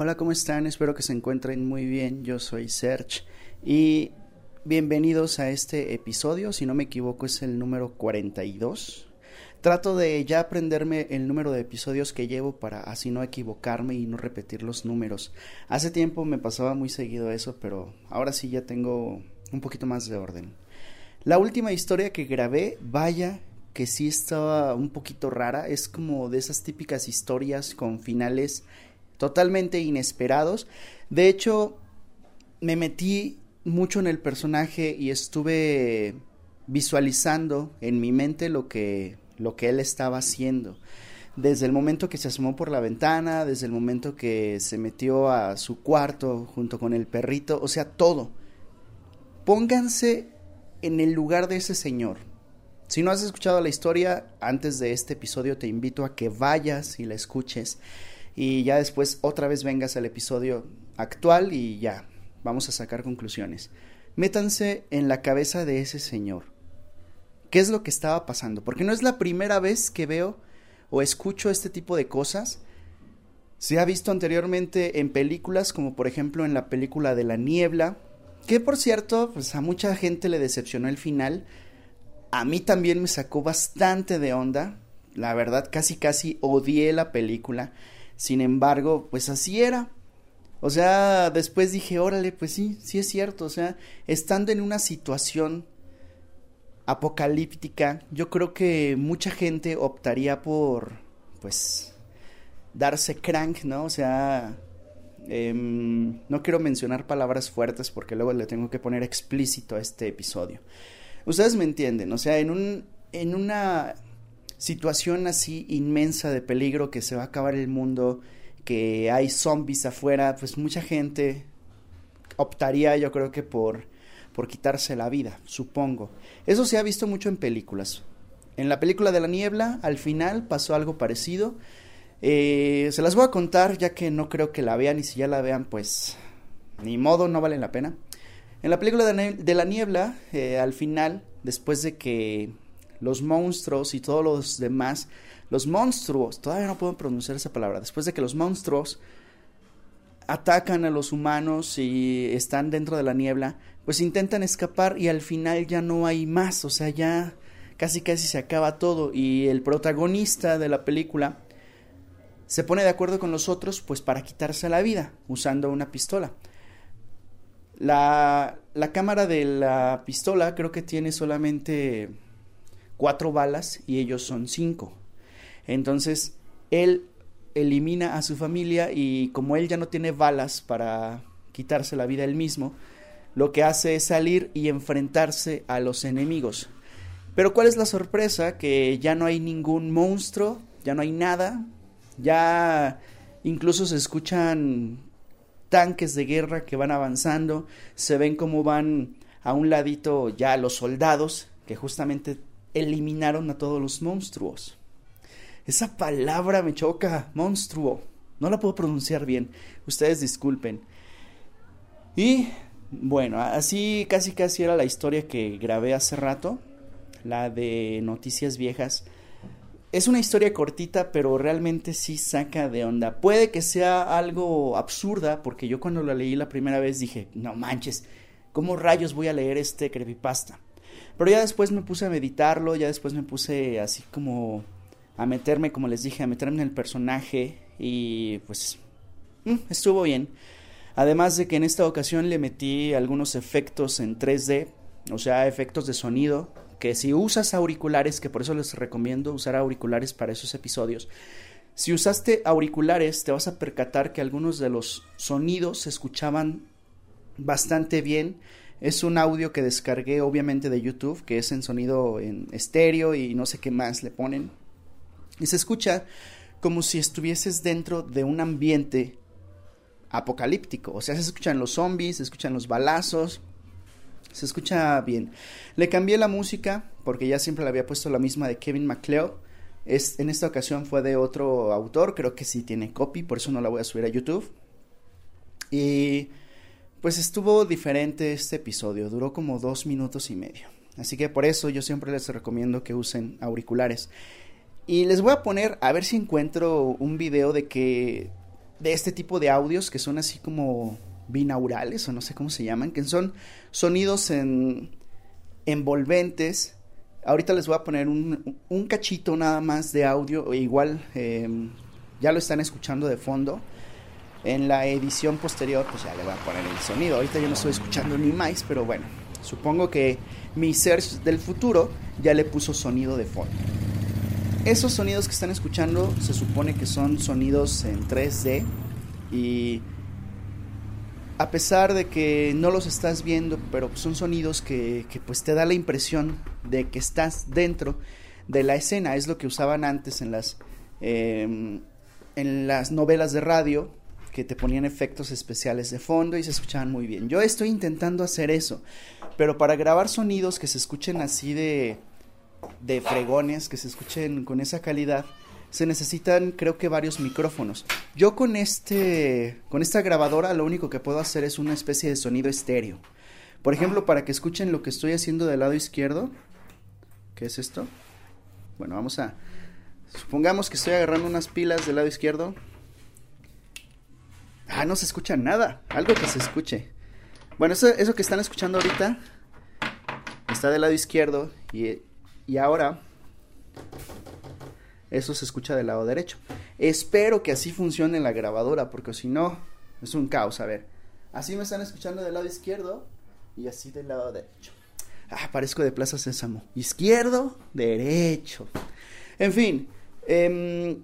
Hola, ¿cómo están? Espero que se encuentren muy bien. Yo soy Serge y bienvenidos a este episodio. Si no me equivoco es el número 42. Trato de ya aprenderme el número de episodios que llevo para así no equivocarme y no repetir los números. Hace tiempo me pasaba muy seguido eso, pero ahora sí ya tengo un poquito más de orden. La última historia que grabé, vaya que sí estaba un poquito rara, es como de esas típicas historias con finales totalmente inesperados. De hecho, me metí mucho en el personaje y estuve visualizando en mi mente lo que, lo que él estaba haciendo. Desde el momento que se asomó por la ventana, desde el momento que se metió a su cuarto junto con el perrito, o sea, todo. Pónganse en el lugar de ese señor. Si no has escuchado la historia antes de este episodio, te invito a que vayas y la escuches y ya después otra vez vengas al episodio actual y ya, vamos a sacar conclusiones. Métanse en la cabeza de ese señor. ¿Qué es lo que estaba pasando? Porque no es la primera vez que veo o escucho este tipo de cosas. Se ha visto anteriormente en películas, como por ejemplo en la película de La Niebla, que por cierto, pues a mucha gente le decepcionó el final. A mí también me sacó bastante de onda. La verdad, casi casi odié la película. Sin embargo, pues así era. O sea, después dije, órale, pues sí, sí es cierto. O sea, estando en una situación apocalíptica, yo creo que mucha gente optaría por, pues, darse crank, ¿no? O sea, em, no quiero mencionar palabras fuertes porque luego le tengo que poner explícito a este episodio. Ustedes me entienden, o sea, en un, en una situación así inmensa de peligro que se va a acabar el mundo, que hay zombies afuera, pues mucha gente optaría yo creo que por, por quitarse la vida, supongo. Eso se ha visto mucho en películas. En la película de la niebla, al final pasó algo parecido. Eh, se las voy a contar ya que no creo que la vean y si ya la vean pues ni modo, no vale la pena. En la película de, la niebla, eh, al final, después de que los monstruos y todos los demás, los monstruos, todavía no puedo pronunciar esa palabra, después de que los monstruos atacan a los humanos y están dentro de la niebla, pues intentan escapar y al final ya no hay más, o sea, ya casi casi se acaba todo y el protagonista de la película se pone de acuerdo con los otros pues para quitarse la vida usando una pistola. La, la cámara de la pistola creo que tiene solamente cuatro balas y ellos son cinco. Entonces, él elimina a su familia y como él ya no tiene balas para quitarse la vida él mismo, lo que hace es salir y enfrentarse a los enemigos. Pero ¿cuál es la sorpresa? Que ya no hay ningún monstruo, ya no hay nada, ya incluso se escuchan tanques de guerra que van avanzando, se ven cómo van a un ladito ya los soldados que justamente eliminaron a todos los monstruos. Esa palabra me choca, monstruo. No la puedo pronunciar bien. Ustedes disculpen. Y bueno, así casi casi era la historia que grabé hace rato, la de Noticias Viejas. Es una historia cortita, pero realmente sí saca de onda. Puede que sea algo absurda, porque yo cuando la leí la primera vez dije, no manches, ¿cómo rayos voy a leer este creepypasta? Pero ya después me puse a meditarlo, ya después me puse así como a meterme, como les dije, a meterme en el personaje y pues mm, estuvo bien. Además de que en esta ocasión le metí algunos efectos en 3D, o sea, efectos de sonido, que si usas auriculares, que por eso les recomiendo usar auriculares para esos episodios, si usaste auriculares te vas a percatar que algunos de los sonidos se escuchaban bastante bien es un audio que descargué obviamente de YouTube, que es en sonido en estéreo y no sé qué más le ponen. Y se escucha como si estuvieses dentro de un ambiente apocalíptico. O sea, se escuchan los zombies, se escuchan los balazos, se escucha bien. Le cambié la música porque ya siempre le había puesto la misma de Kevin MacLeod. Es, en esta ocasión fue de otro autor, creo que sí tiene copy, por eso no la voy a subir a YouTube. Y pues estuvo diferente este episodio, duró como dos minutos y medio. Así que por eso yo siempre les recomiendo que usen auriculares. Y les voy a poner, a ver si encuentro un video de que de este tipo de audios que son así como binaurales o no sé cómo se llaman, que son sonidos en envolventes. Ahorita les voy a poner un, un cachito nada más de audio, igual em, ya lo están escuchando de fondo. En la edición posterior, pues ya le voy a poner el sonido. Ahorita yo no estoy escuchando ni más, pero bueno, supongo que mi search del futuro ya le puso sonido de fondo. Esos sonidos que están escuchando se supone que son sonidos en 3D y a pesar de que no los estás viendo, pero son sonidos que, pues te da la impresión de que estás dentro de la escena. Es lo que usaban antes en las, em, en las novelas de radio, que te ponían efectos especiales de fondo y se escuchaban muy bien. Yo estoy intentando hacer eso, pero para grabar sonidos que se escuchen así de, de fregones, que se escuchen con esa calidad, se necesitan creo que varios micrófonos. Yo con este con esta grabadora lo único que puedo hacer es una especie de sonido estéreo. Por ejemplo, para que escuchen lo que estoy haciendo del lado izquierdo, ¿qué es esto? Bueno, vamos a supongamos que estoy agarrando unas pilas del lado izquierdo. Ah, no se escucha nada, algo que se escuche. Bueno, eso, eso que están escuchando ahorita está del lado izquierdo y, y ahora eso se escucha del lado derecho. Espero que así funcione la grabadora, porque si no, es un caos. A ver, así me están escuchando del lado izquierdo y así del lado derecho. Ah, parezco de Plaza Sésamo. Izquierdo, derecho. En fin, em,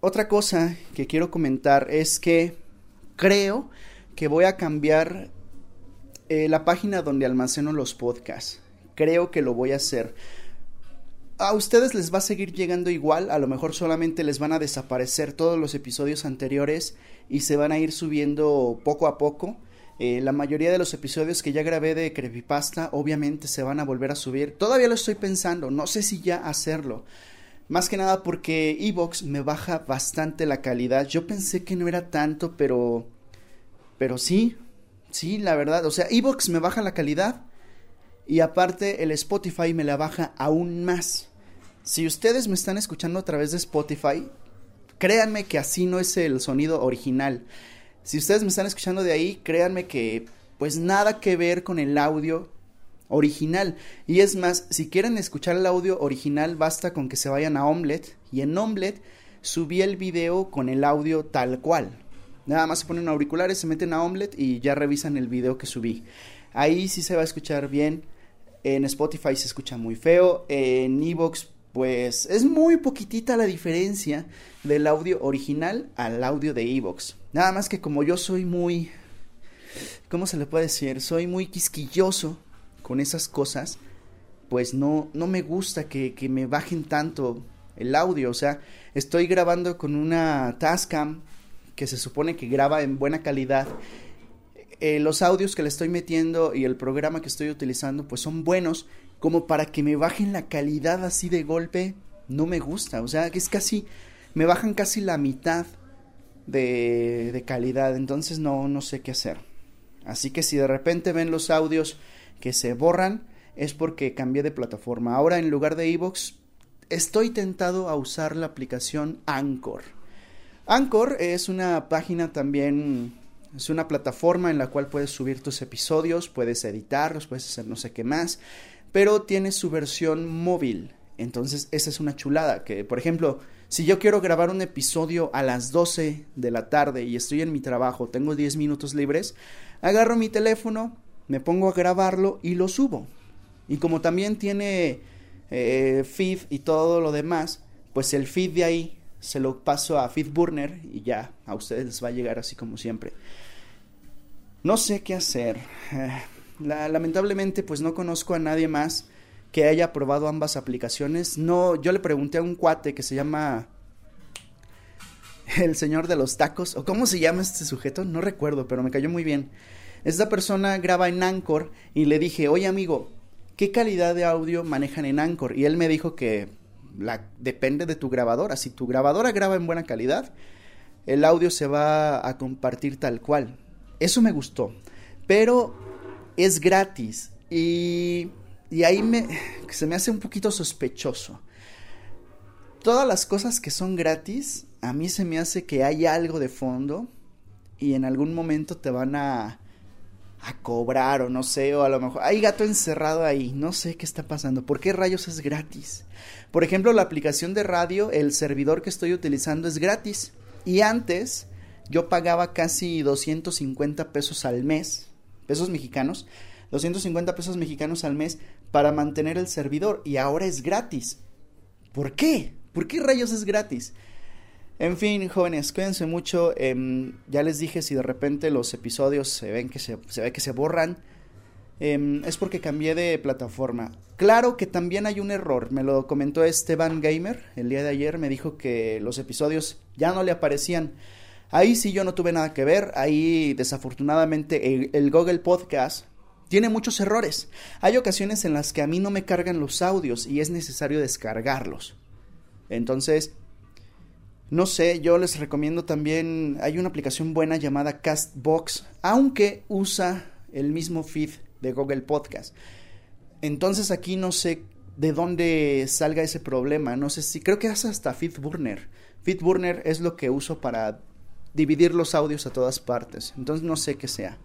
otra cosa que quiero comentar es que creo que voy a cambiar eh, la página donde almaceno los podcasts. Creo que lo voy a hacer a ustedes les va a seguir llegando igual, a lo mejor solamente les van a desaparecer todos los episodios anteriores y se van a ir subiendo poco a poco. Eh, la mayoría de los episodios que ya grabé de Creepypasta obviamente se van a volver a subir. Todavía lo estoy pensando, no sé si ya hacerlo. Más que nada porque Evox me baja bastante la calidad. Yo pensé que no era tanto, pero... Pero sí, sí, la verdad. O sea, Evox me baja la calidad. Y aparte el Spotify me la baja aún más. Si ustedes me están escuchando a través de Spotify, créanme que así no es el sonido original. Si ustedes me están escuchando de ahí, créanme que pues nada que ver con el audio original. Y es más, si quieren escuchar el audio original, basta con que se vayan a Omelette. Y en Omelette subí el video con el audio tal cual. Nada más se ponen auriculares, se meten a Omelette y ya revisan el video que subí. Ahí sí se va a escuchar bien. En Spotify se escucha muy feo. En Evox pues es muy poquitita la diferencia del audio original al audio de Evox. Nada más que como yo soy muy, ¿cómo se le puede decir? Soy muy quisquilloso con esas cosas, pues no, no me gusta que, que me bajen tanto el audio. O sea, estoy grabando con una Tascam que se supone que graba en buena calidad. Eh, los audios que le estoy metiendo y el programa que estoy utilizando pues son buenos como para que me bajen la calidad así de golpe, no me gusta. O sea, que es casi, me bajan casi la mitad de, de calidad. Entonces no, no sé qué hacer. Así que si de repente ven los audios que se borran, es porque cambié de plataforma. Ahora en lugar de Evox, estoy tentado a usar la aplicación Anchor. Anchor es una página también, es una plataforma en la cual puedes subir tus episodios, puedes editarlos, puedes hacer no sé qué más pero tiene su versión móvil. Entonces, esa es una chulada. Que, por ejemplo, si yo quiero grabar un episodio a las 12 de la tarde y estoy en mi trabajo, tengo 10 minutos libres, agarro mi teléfono, me pongo a grabarlo y lo subo. Y como también tiene eh, feed y todo lo demás, pues el feed de ahí se lo paso a FeedBurner y ya a ustedes les va a llegar así como siempre. No sé qué hacer. Eh, lamentablemente, pues no conozco a nadie más que haya probado ambas aplicaciones. No, yo le pregunté a un cuate que se llama el señor de los tacos, o cómo se llama este sujeto, no recuerdo, pero me cayó muy bien. Esta persona graba en Anchor y le dije, oye amigo, ¿qué calidad de audio manejan en Anchor? Y él me dijo que depende de tu grabadora. Si tu grabadora graba en buena calidad, el audio se va a compartir tal cual. Eso me gustó. Pero es gratis y, y ahí me, se me hace un poquito sospechoso. Todas las cosas que son gratis a mí se me hace que hay algo de fondo y en algún momento te van a a cobrar o no sé, o a lo mejor hay gato encerrado ahí, no sé qué está pasando, ¿por qué rayos es gratis? Por ejemplo, la aplicación de radio, el servidor que estoy utilizando es gratis y antes yo pagaba casi 250 pesos al mes, pesos mexicanos, 250 pesos mexicanos al mes para mantener el servidor y ahora es gratis. ¿Por qué? ¿Por qué rayos es gratis? En fin, jóvenes, cuídense mucho. Em, ya les dije, si de repente los episodios se ven que se, ve que se borran, em, es porque cambié de plataforma. Claro que también hay un error. Me lo comentó Esteban Gamer el día de ayer. Me dijo que los episodios ya no le aparecían. Ahí sí yo no tuve nada que ver. Ahí desafortunadamente el Google Podcast tiene muchos errores. Hay ocasiones en las que a mí no me cargan los audios y es necesario descargarlos. Entonces, no sé, yo les recomiendo también, hay una aplicación buena llamada Castbox, aunque usa el mismo feed de Google Podcast. Entonces aquí no sé de dónde salga ese problema, no sé si, creo que hace hasta FeedBurner. FeedBurner es lo que uso para dividir los audios a todas partes, entonces no sé qué sea.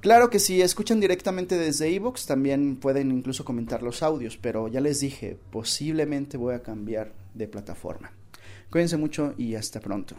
Claro que si escuchan directamente desde Evox también pueden incluso comentar los audios, pero ya les dije, posiblemente voy a cambiar de plataforma. Cuídense mucho y hasta pronto.